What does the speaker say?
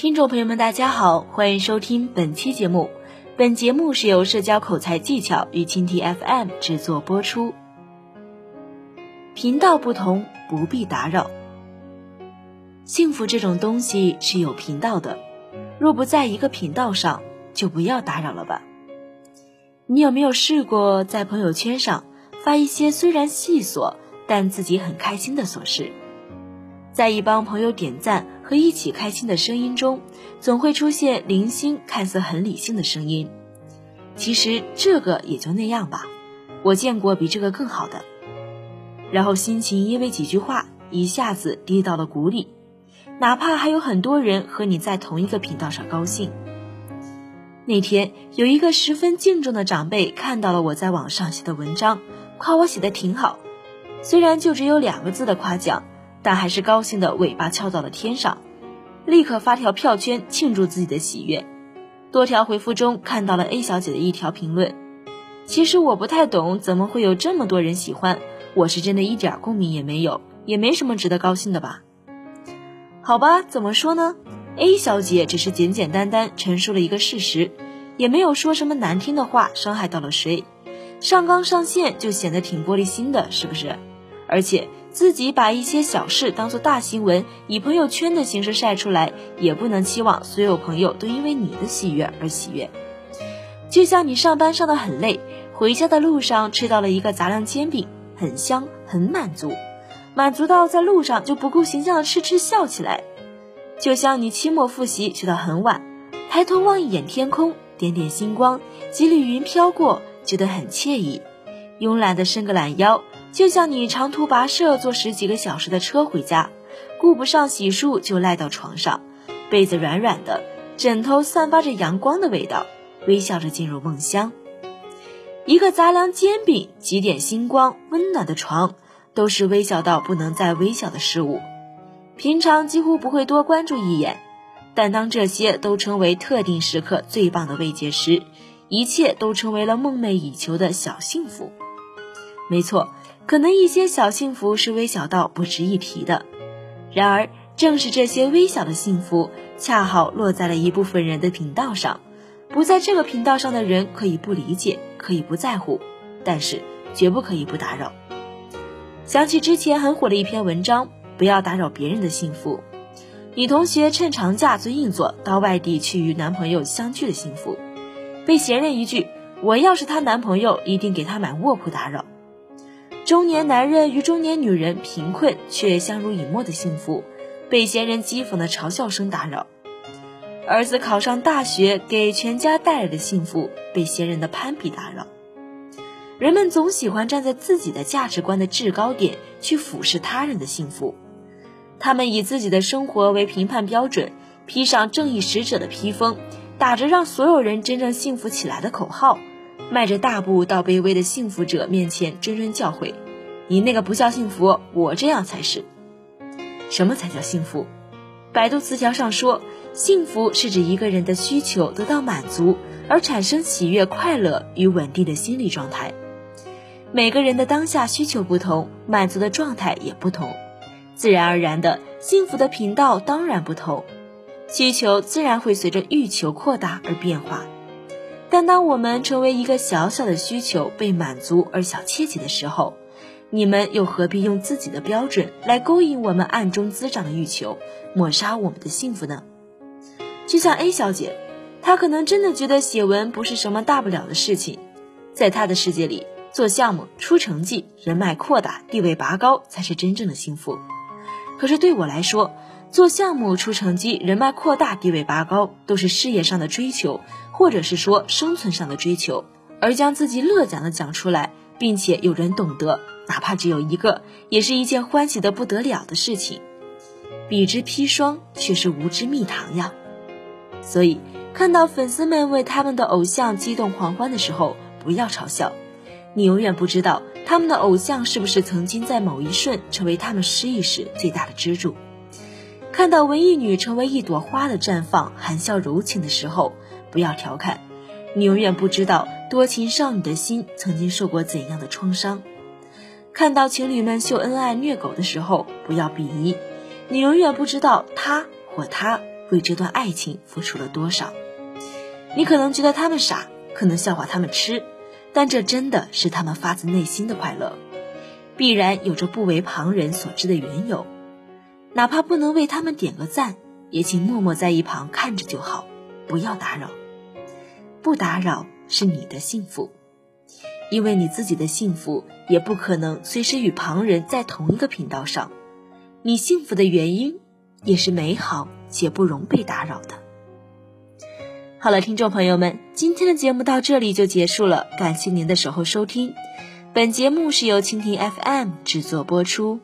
听众朋友们，大家好，欢迎收听本期节目。本节目是由社交口才技巧与蜻蜓 FM 制作播出。频道不同，不必打扰。幸福这种东西是有频道的，若不在一个频道上，就不要打扰了吧。你有没有试过在朋友圈上发一些虽然细琐，但自己很开心的琐事？在一帮朋友点赞和一起开心的声音中，总会出现零星、看似很理性的声音。其实这个也就那样吧，我见过比这个更好的。然后心情因为几句话一下子低到了谷底，哪怕还有很多人和你在同一个频道上高兴。那天有一个十分敬重的长辈看到了我在网上写的文章，夸我写的挺好，虽然就只有两个字的夸奖。但还是高兴的尾巴翘到了天上，立刻发条票圈庆祝自己的喜悦。多条回复中看到了 A 小姐的一条评论：“其实我不太懂，怎么会有这么多人喜欢？我是真的一点共鸣也没有，也没什么值得高兴的吧？”好吧，怎么说呢？A 小姐只是简简单单陈述了一个事实，也没有说什么难听的话，伤害到了谁。上纲上线就显得挺玻璃心的，是不是？而且。自己把一些小事当做大新闻，以朋友圈的形式晒出来，也不能期望所有朋友都因为你的喜悦而喜悦。就像你上班上的很累，回家的路上吃到了一个杂粮煎饼，很香，很满足，满足到在路上就不顾形象的痴痴笑起来。就像你期末复习学到很晚，抬头望一眼天空，点点星光，几缕云飘过，觉得很惬意，慵懒的伸个懒腰。就像你长途跋涉坐十几个小时的车回家，顾不上洗漱就赖到床上，被子软软的，枕头散发着阳光的味道，微笑着进入梦乡。一个杂粮煎饼，几点星光，温暖的床，都是微小到不能再微小的事物。平常几乎不会多关注一眼，但当这些都成为特定时刻最棒的慰藉时，一切都成为了梦寐以求的小幸福。没错。可能一些小幸福是微小到不值一提的，然而正是这些微小的幸福，恰好落在了一部分人的频道上。不在这个频道上的人可以不理解，可以不在乎，但是绝不可以不打扰。想起之前很火的一篇文章，不要打扰别人的幸福。女同学趁长假做硬座到外地去与男朋友相聚的幸福，被闲人一句“我要是她男朋友，一定给她买卧铺”打扰。中年男人与中年女人贫困却相濡以沫的幸福，被闲人讥讽的嘲笑声打扰；儿子考上大学给全家带来的幸福，被闲人的攀比打扰。人们总喜欢站在自己的价值观的制高点去俯视他人的幸福，他们以自己的生活为评判标准，披上正义使者的披风，打着让所有人真正幸福起来的口号。迈着大步到卑微的幸福者面前谆谆教诲：“你那个不叫幸福，我这样才是。什么才叫幸福？百度词条上说，幸福是指一个人的需求得到满足而产生喜悦、快乐与稳定的心理状态。每个人的当下需求不同，满足的状态也不同，自然而然的幸福的频道当然不同，需求自然会随着欲求扩大而变化。”但当我们成为一个小小的需求被满足而小窃喜的时候，你们又何必用自己的标准来勾引我们暗中滋长的欲求，抹杀我们的幸福呢？就像 A 小姐，她可能真的觉得写文不是什么大不了的事情，在她的世界里，做项目出成绩、人脉扩大、地位拔高才是真正的幸福。可是对我来说，做项目出成绩、人脉扩大、地位拔高，都是事业上的追求，或者是说生存上的追求。而将自己乐讲的讲出来，并且有人懂得，哪怕只有一个，也是一件欢喜的不得了的事情。彼之砒霜，却是无之蜜糖呀。所以，看到粉丝们为他们的偶像激动狂欢的时候，不要嘲笑。你永远不知道他们的偶像是不是曾经在某一瞬成为他们失意时最大的支柱。看到文艺女成为一朵花的绽放，含笑柔情的时候，不要调侃。你永远不知道多情少女的心曾经受过怎样的创伤。看到情侣们秀恩爱虐狗的时候，不要鄙夷。你永远不知道他或她为这段爱情付出了多少。你可能觉得他们傻，可能笑话他们痴，但这真的是他们发自内心的快乐，必然有着不为旁人所知的缘由。哪怕不能为他们点个赞，也请默默在一旁看着就好，不要打扰。不打扰是你的幸福，因为你自己的幸福也不可能随时与旁人在同一个频道上。你幸福的原因，也是美好且不容被打扰的。好了，听众朋友们，今天的节目到这里就结束了，感谢您的守候收听。本节目是由蜻蜓 FM 制作播出。